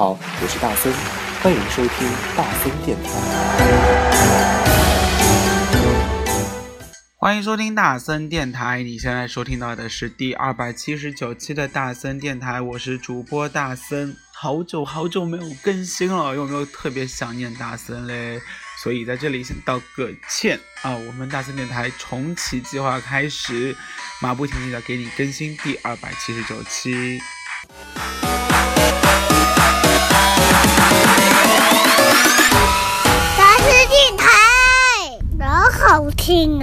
好，我是大森，欢迎收听大森电台。欢迎收听大森电台，你现在收听到的是第二百七十九期的大森电台，我是主播大森。好久好久没有更新了，有没有特别想念大森嘞？所以在这里先道个歉啊，我们大森电台重启计划开始，马不停蹄的给你更新第二百七十九期。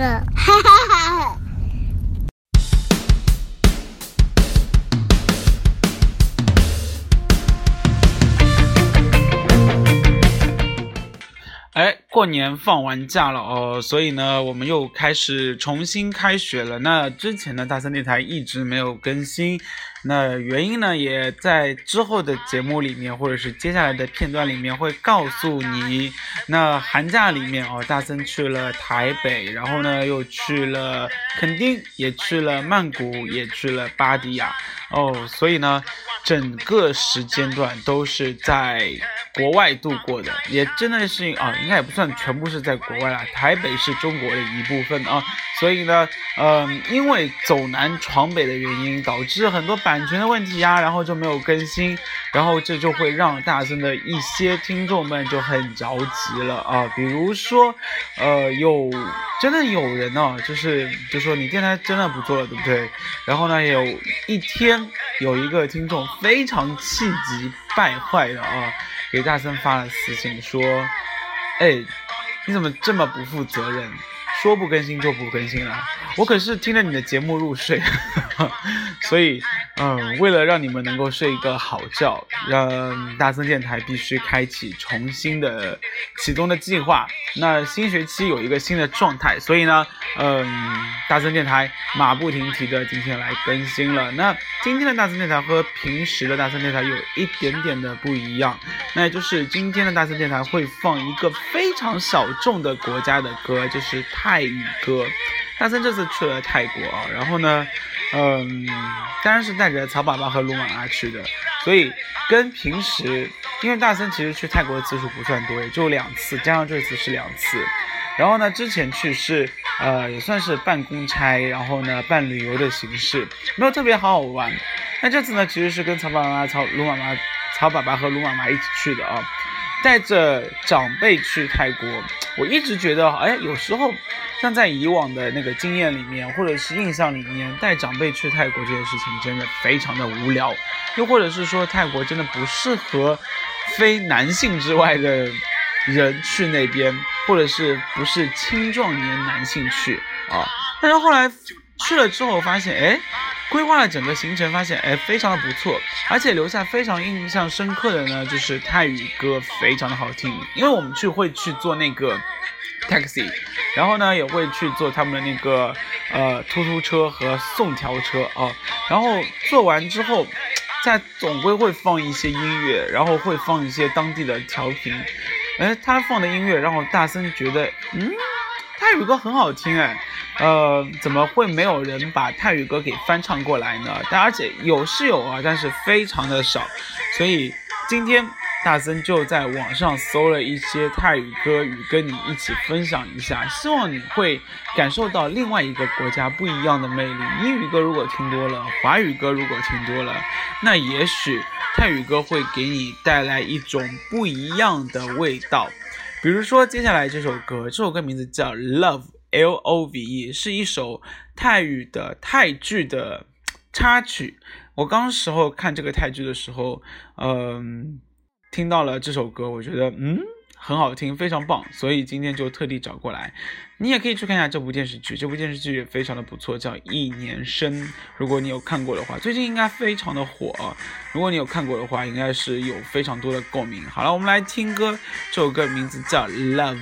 哈哈哈哈。哎，过年放完假了哦，所以呢，我们又开始重新开学了。那之前呢，大森电台一直没有更新。那原因呢，也在之后的节目里面，或者是接下来的片段里面会告诉你。那寒假里面哦，大森去了台北，然后呢又去了垦丁，也去了曼谷，也去了巴迪亚哦，所以呢，整个时间段都是在国外度过的，也真的是啊，应该也不算全部是在国外啦，台北是中国的一部分啊，所以呢，嗯，因为走南闯北的原因，导致很多版。版权的问题呀，然后就没有更新，然后这就会让大森的一些听众们就很着急了啊。比如说，呃，有真的有人呢，就是就说你电台真的不做了，对不对？然后呢，有一天有一个听众非常气急败坏的啊，给大森发了私信说：“哎，你怎么这么不负责任？说不更新就不更新了？我可是听着你的节目入睡，所以。”嗯，为了让你们能够睡一个好觉，让大森电台必须开启重新的启动的计划。那新学期有一个新的状态，所以呢，嗯，大森电台马不停蹄的今天来更新了。那今天的大森电台和平时的大森电台有一点点的不一样，那也就是今天的大森电台会放一个非非常小众的国家的歌，就是泰语歌。大森这次去了泰国啊，然后呢？嗯，当然是带着曹爸爸和卢妈妈去的，所以跟平时，因为大森其实去泰国的次数不算多，也就两次，加上这次是两次。然后呢，之前去是呃也算是办公差，然后呢办旅游的形式，没有特别好好玩。那这次呢，其实是跟曹爸爸、曹卢妈妈、曹爸爸和卢妈妈一起去的啊，带着长辈去泰国。我一直觉得，哎，有时候。像在以往的那个经验里面，或者是印象里面，带长辈去泰国这件事情真的非常的无聊，又或者是说泰国真的不适合非男性之外的人去那边，或者是不是青壮年男性去啊？但是后来去了之后发现，哎，规划了整个行程，发现哎非常的不错，而且留下非常印象深刻的呢，就是泰语歌非常的好听，因为我们去会去做那个。taxi，然后呢也会去坐他们的那个呃突突车和送条车啊，然后坐完之后，在总归会放一些音乐，然后会放一些当地的调频，哎，他放的音乐让我大森觉得，嗯，泰语歌很好听哎，呃，怎么会没有人把泰语歌给翻唱过来呢？但而且有是有啊，但是非常的少，所以今天。大森就在网上搜了一些泰语歌语，跟你一起分享一下，希望你会感受到另外一个国家不一样的魅力。英语歌如果听多了，华语歌如果听多了，那也许泰语歌会给你带来一种不一样的味道。比如说接下来这首歌，这首歌名字叫 Love，L O V E，是一首泰语的泰剧的插曲。我刚时候看这个泰剧的时候，嗯。听到了这首歌，我觉得嗯很好听，非常棒，所以今天就特地找过来。你也可以去看一下这部电视剧，这部电视剧也非常的不错，叫《一年生》。如果你有看过的话，最近应该非常的火。如果你有看过的话，应该是有非常多的共鸣。好了，我们来听歌，这首歌名字叫《Love》。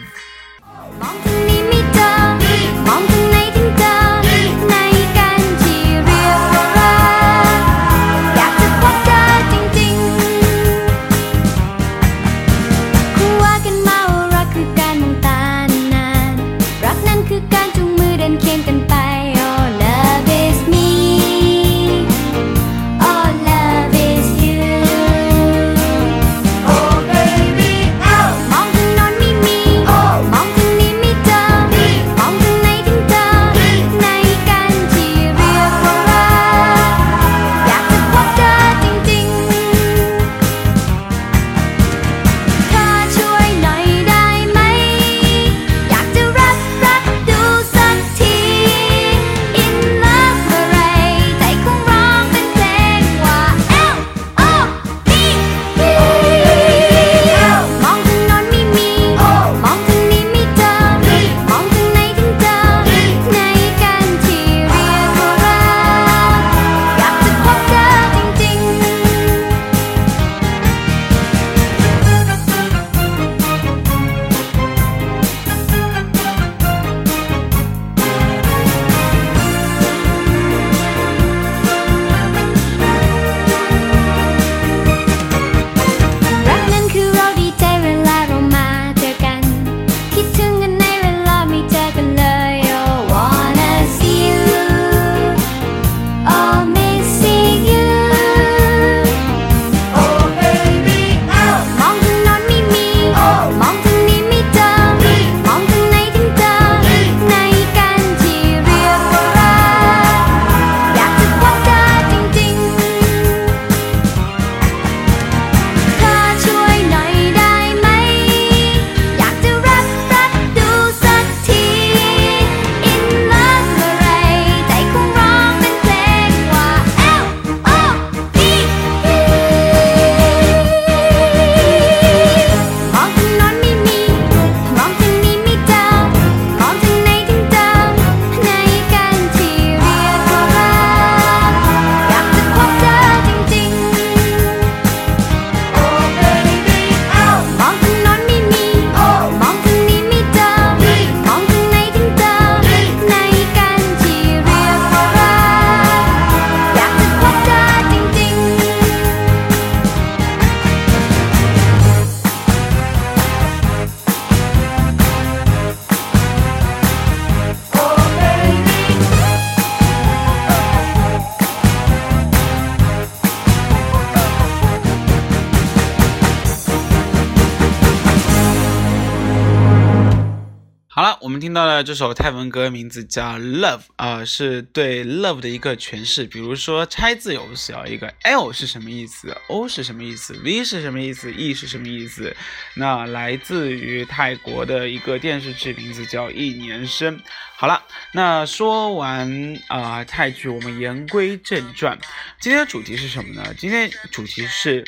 好，我们听到了这首泰文歌，名字叫《Love》啊，是对 Love 的一个诠释。比如说拆字游戏啊，一个 L 是什么意思？O 是什么意思？V 是什么意思？E 是什么意思？那来自于泰国的一个电视剧，名字叫《一年生》。好了，那说完啊泰剧，我们言归正传，今天的主题是什么呢？今天主题是，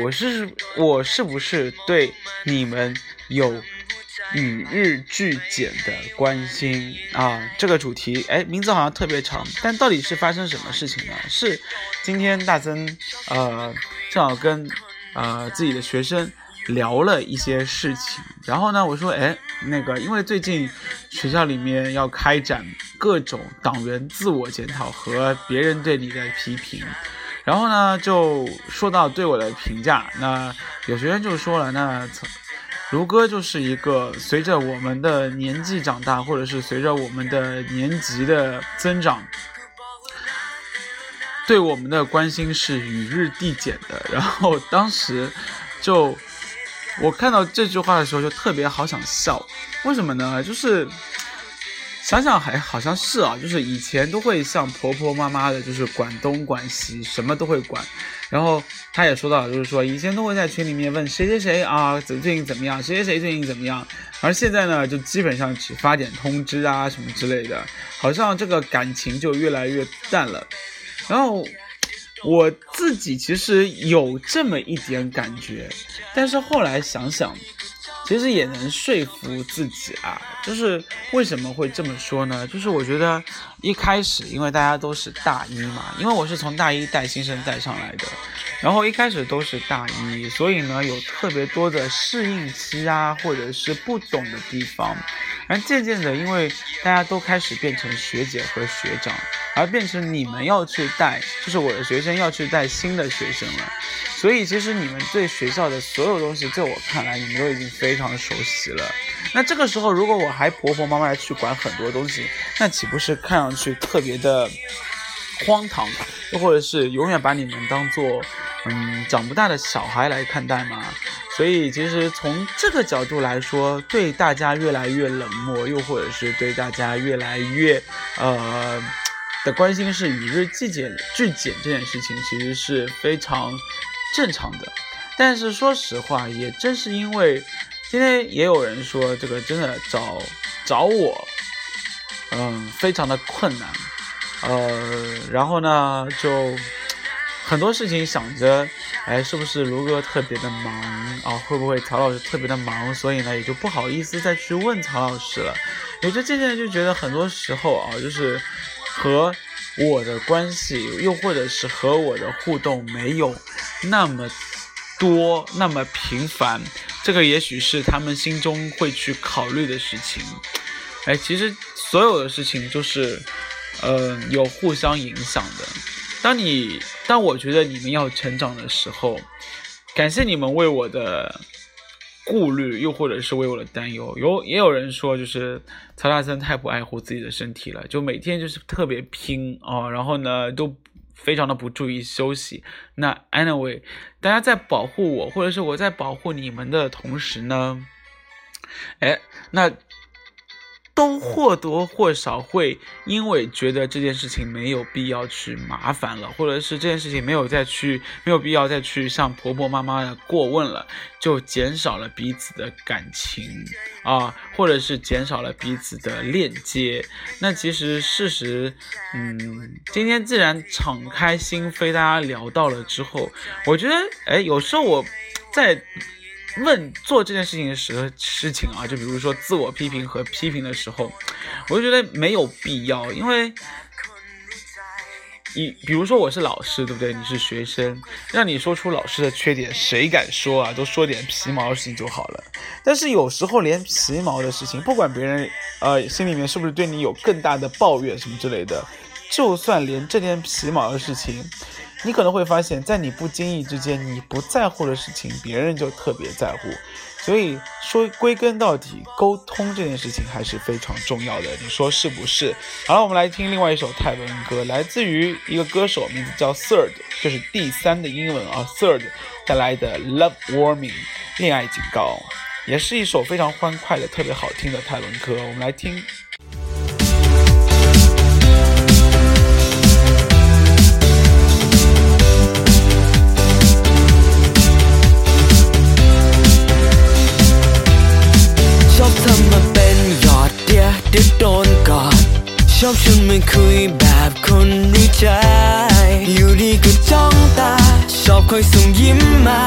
我是我是不是对你们有？与日俱减的关心啊，这个主题哎，名字好像特别长，但到底是发生什么事情呢？是今天大增呃正好跟呃自己的学生聊了一些事情，然后呢我说哎那个因为最近学校里面要开展各种党员自我检讨和别人对你的批评，然后呢就说到对我的评价，那有学生就说了那从。如歌就是一个随着我们的年纪长大，或者是随着我们的年级的增长，对我们的关心是与日递减的。然后当时就我看到这句话的时候，就特别好想笑。为什么呢？就是想想还好像是啊，就是以前都会像婆婆妈妈的，就是管东管西，什么都会管。然后他也说到，就是说以前都会在群里面问谁谁谁啊，最近怎么样？谁谁谁最近怎么样？而现在呢，就基本上只发点通知啊什么之类的，好像这个感情就越来越淡了。然后我自己其实有这么一点感觉，但是后来想想。其实也能说服自己啊，就是为什么会这么说呢？就是我觉得一开始，因为大家都是大一嘛，因为我是从大一带新生带上来的，然后一开始都是大一，所以呢有特别多的适应期啊，或者是不懂的地方，而渐渐的，因为大家都开始变成学姐和学长，而变成你们要去带，就是我的学生要去带新的学生了。所以其实你们对学校的所有东西，在我看来，你们都已经非常熟悉了。那这个时候，如果我还婆婆妈妈的去管很多东西，那岂不是看上去特别的荒唐？又或者是永远把你们当做嗯长不大的小孩来看待吗？所以其实从这个角度来说，对大家越来越冷漠，又或者是对大家越来越呃的关心是与日俱减俱减这件事情，其实是非常。正常的，但是说实话，也正是因为今天也有人说这个真的找找我，嗯，非常的困难，呃，然后呢，就很多事情想着，哎，是不是卢哥特别的忙啊？会不会曹老师特别的忙？所以呢，也就不好意思再去问曹老师了。也就渐渐就觉得很多时候啊，就是和。我的关系，又或者是和我的互动没有那么多、那么频繁，这个也许是他们心中会去考虑的事情。哎，其实所有的事情就是，呃，有互相影响的。当你，当我觉得你们要成长的时候，感谢你们为我的。顾虑，又或者是为我的担忧，有也有人说，就是曹大森太不爱护自己的身体了，就每天就是特别拼啊，然后呢都非常的不注意休息。那 anyway，大家在保护我，或者是我在保护你们的同时呢，哎，那。都或多或少会因为觉得这件事情没有必要去麻烦了，或者是这件事情没有再去没有必要再去向婆婆妈妈的过问了，就减少了彼此的感情啊，或者是减少了彼此的链接。那其实事实，嗯，今天既然敞开心扉，大家聊到了之后，我觉得，哎，有时候我在。问做这件事情的时候事情啊，就比如说自我批评和批评的时候，我就觉得没有必要，因为你比如说我是老师，对不对？你是学生，让你说出老师的缺点，谁敢说啊？都说点皮毛的事情就好了。但是有时候连皮毛的事情，不管别人呃心里面是不是对你有更大的抱怨什么之类的，就算连这点皮毛的事情。你可能会发现在你不经意之间你不在乎的事情别人就特别在乎。所以说归根到底沟通这件事情还是非常重要的你说是不是？好了我们来听另外一首泰文歌来自于一个歌手名字叫 third 就是第三的英文啊 third 带来的 love warming 恋爱警告也是一首非常欢快的特别好听的泰文歌。我们来听。 มาคุยแบบคนรู้ใจ อยู่ดีก็จ้องตา ชอบคอยส่งยิ้มมา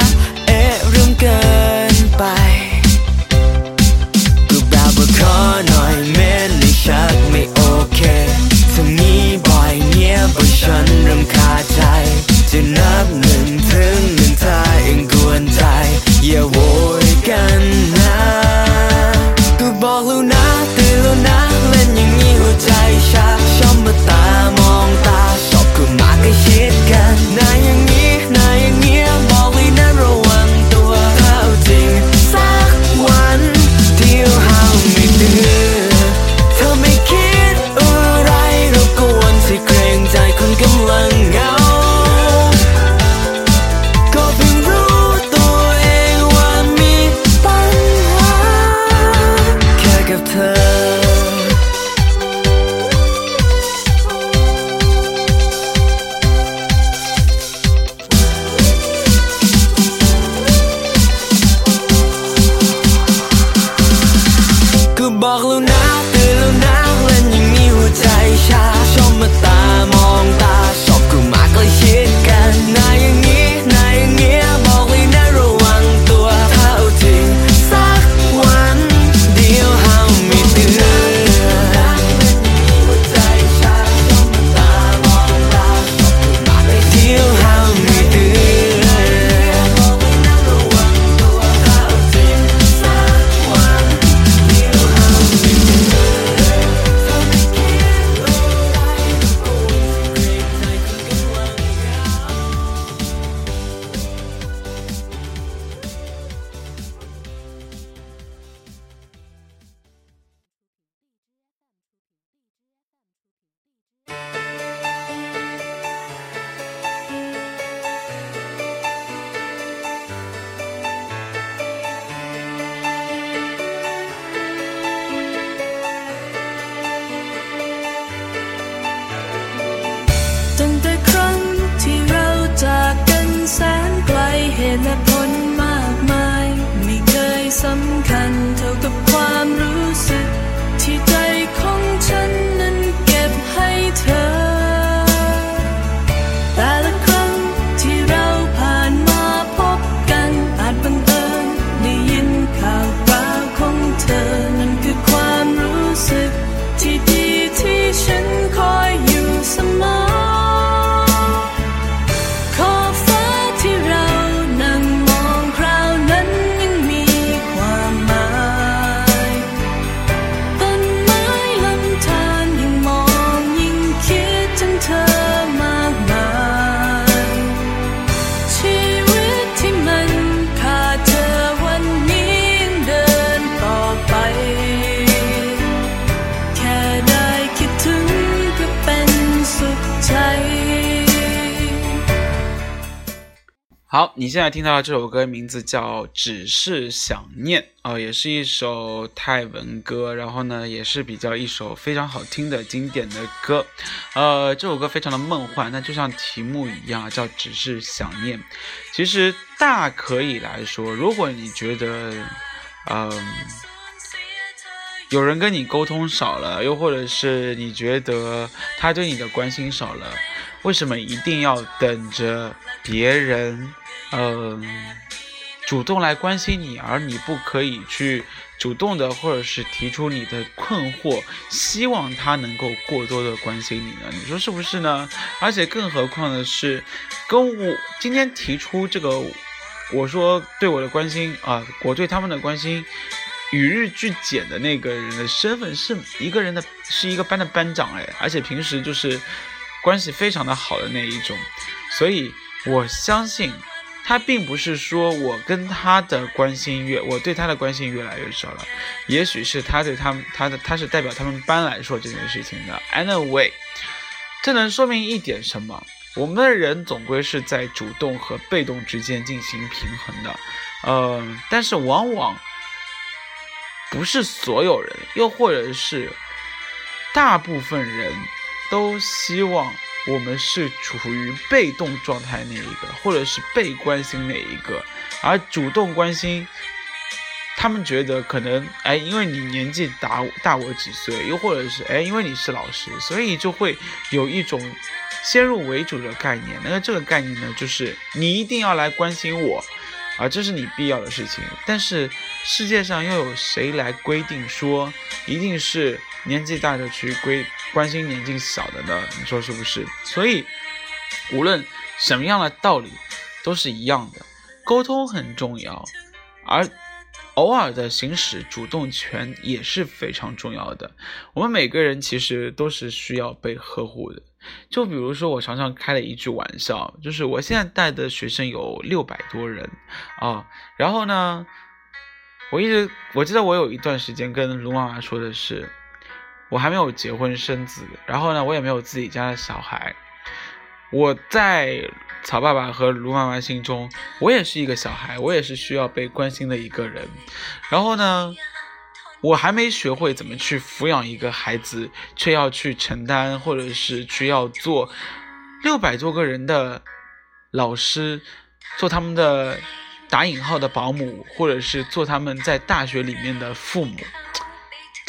好你现在听到的这首歌名字叫只是想念哦也是一首泰文歌然后呢也是比较一首非常好听的经典的歌。呃这首歌非常的梦幻那就像题目一样叫只是想念。其实大可以来说如果你觉得嗯有人跟你沟通少了又或者是你觉得他对你的关心少了为什么一定要等着别人嗯主动来关心你而你不可以去主动的或者是提出你的困惑希望他能够过多的关心你呢？你说是不是呢？而且更何况的是跟我今天提出这个我说对我的关心啊我对他们的关心与日俱减的那个人的身份是一个人的是一个班的班长诶而且平时就是关系非常的好的那一种。所以我相信他并不是说我跟他的关心越，我对他的关心越来越少了，也许是他对他们，他的他是代表他们班来说这件事情的。Anyway，这能说明一点什么？我们的人总归是在主动和被动之间进行平衡的，呃，但是往往不是所有人，又或者是大部分人都希望我们是处于被动状态那一个，或者是被关心那一个，而主动关心。他们觉得可能哎，因为你年纪大大我几岁，又或者是哎，因为你是老师，所以就会有一种先入为主的概念。那么这个概念呢，就是你一定要来关心我，啊，这是你必要的事情。但是世界上又有谁来规定说一定是年纪大的去规关心年纪小的呢？你说是不是？所以无论什么样的道理都是一样的，沟通很重要，而。偶尔的行使主动权也是非常重要的。我们每个人其实都是需要被呵护的。就比如说，我常常开了一句玩笑，就是我现在带的学生有六百多人啊。然后呢，我一直我记得我有一段时间跟卢妈妈说的是，我还没有结婚生子，然后呢，我也没有自己家的小孩，我在。曹爸爸和卢妈妈心中，我也是一个小孩，我也是需要被关心的一个人。然后呢，我还没学会怎么去抚养一个孩子，却要去承担，或者是去要做六百多个人的老师，做他们的打引号的保姆，或者是做他们在大学里面的父母。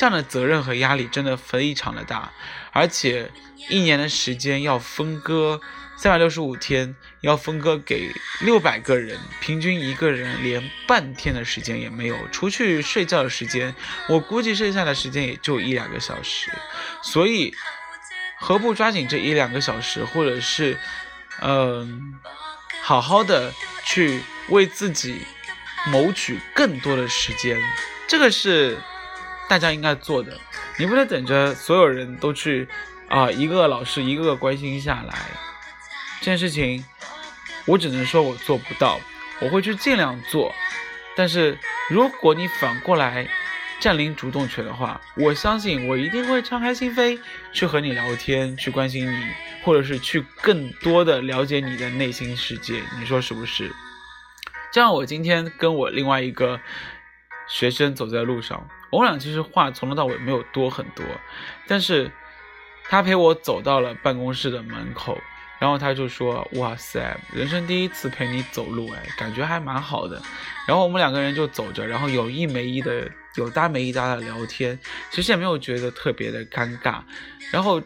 这样的责任和压力真的非常的大，而且一年的时间要分割。三百六十五天要分割给六百个人，平均一个人连半天的时间也没有。除去睡觉的时间，我估计剩下的时间也就一两个小时。所以，何不抓紧这一两个小时，或者是，嗯，好好的去为自己谋取更多的时间？这个是大家应该做的。你不能等着所有人都去啊，一个老师一个个关心下来。这件事情，我只能说我做不到，我会去尽量做。但是如果你反过来占领主动权的话，我相信我一定会敞开心扉去和你聊天，去关心你，或者是去更多的了解你的内心世界。你说是不是？这样，我今天跟我另外一个学生走在路上，我们俩其实话从头到尾没有多很多，但是他陪我走到了办公室的门口。然后他就说：“哇塞，人生第一次陪你走路，哎，感觉还蛮好的。”然后我们两个人就走着，然后有意没意的、有搭没一搭的聊天，其实也没有觉得特别的尴尬。然后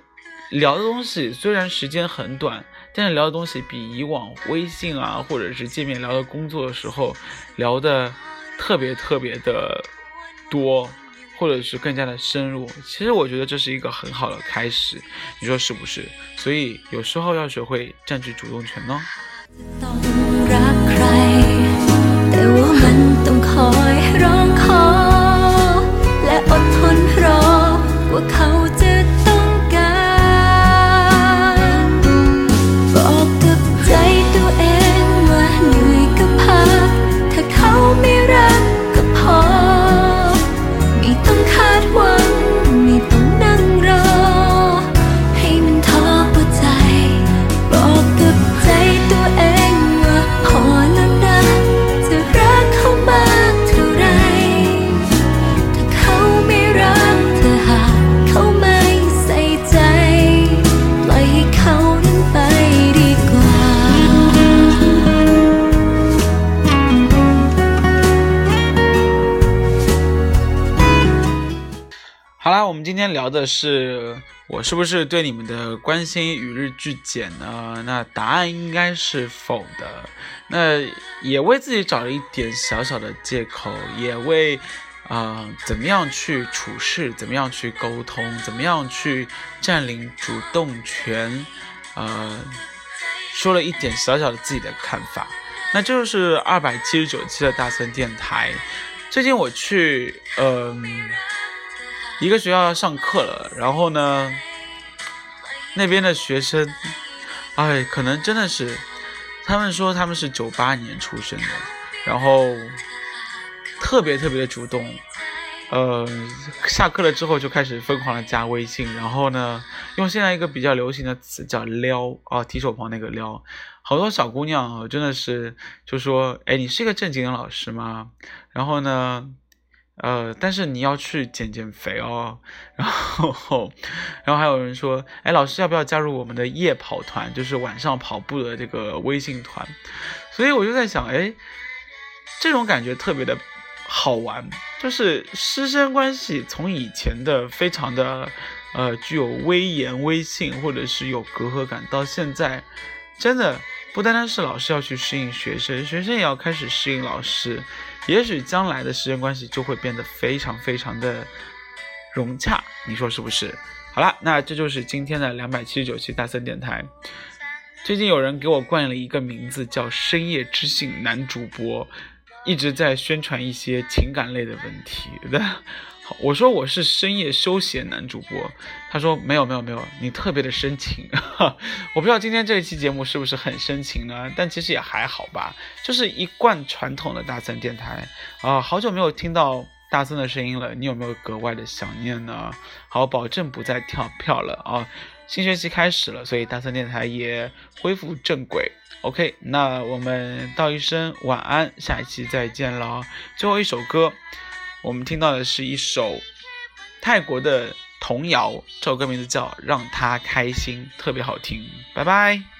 聊的东西虽然时间很短，但是聊的东西比以往微信啊或者是见面聊的工作的时候聊的特别特别的多。或者是更加的深入，其实我觉得这是一个很好的开始，你说是不是？所以有时候要学会占据主动权呢。今天聊的是我是不是对你们的关心与日俱减呢？那答案应该是否的。那也为自己找了一点小小的借口，也为啊怎么样去处事，怎么样去沟通，怎么样去占领主动权，呃，说了一点小小的自己的看法。那这就是二百七十九期的大森电台。最近我去，嗯。一个学校要上课了，然后呢，那边的学生，哎，可能真的是，他们说他们是九八年出生的，然后特别特别的主动，呃，下课了之后就开始疯狂的加微信，然后呢，用现在一个比较流行的词叫撩啊，提手旁那个撩，好多小姑娘真的是就说，哎，你是一个正经的老师吗？然后呢？呃，但是你要去减减肥哦。然后，然后还有人说，哎，老师要不要加入我们的夜跑团，就是晚上跑步的这个微信团？所以我就在想，哎，这种感觉特别的好玩，就是师生关系从以前的非常的呃具有威严威信，或者是有隔阂感，到现在真的不单单是老师要去适应学生，学生也要开始适应老师。也许将来的时间关系就会变得非常非常的融洽，你说是不是？好了，那这就是今天的两百七十九期大森电台。最近有人给我冠了一个名字叫“深夜知性男主播”，一直在宣传一些情感类的问题。我说我是深夜休闲男主播，他说没有没有没有，你特别的深情。我不知道今天这一期节目是不是很深情呢？但其实也还好吧，就是一贯传统的大森电台啊。好久没有听到大森的声音了，你有没有格外的想念呢？好，保证不再跳票了啊！新学期开始了，所以大森电台也恢复正轨。OK，那我们道一声晚安，下一期再见了。最后一首歌。我们听到的是一首泰国的童谣，这首歌名字叫《让他开心》，特别好听。拜拜。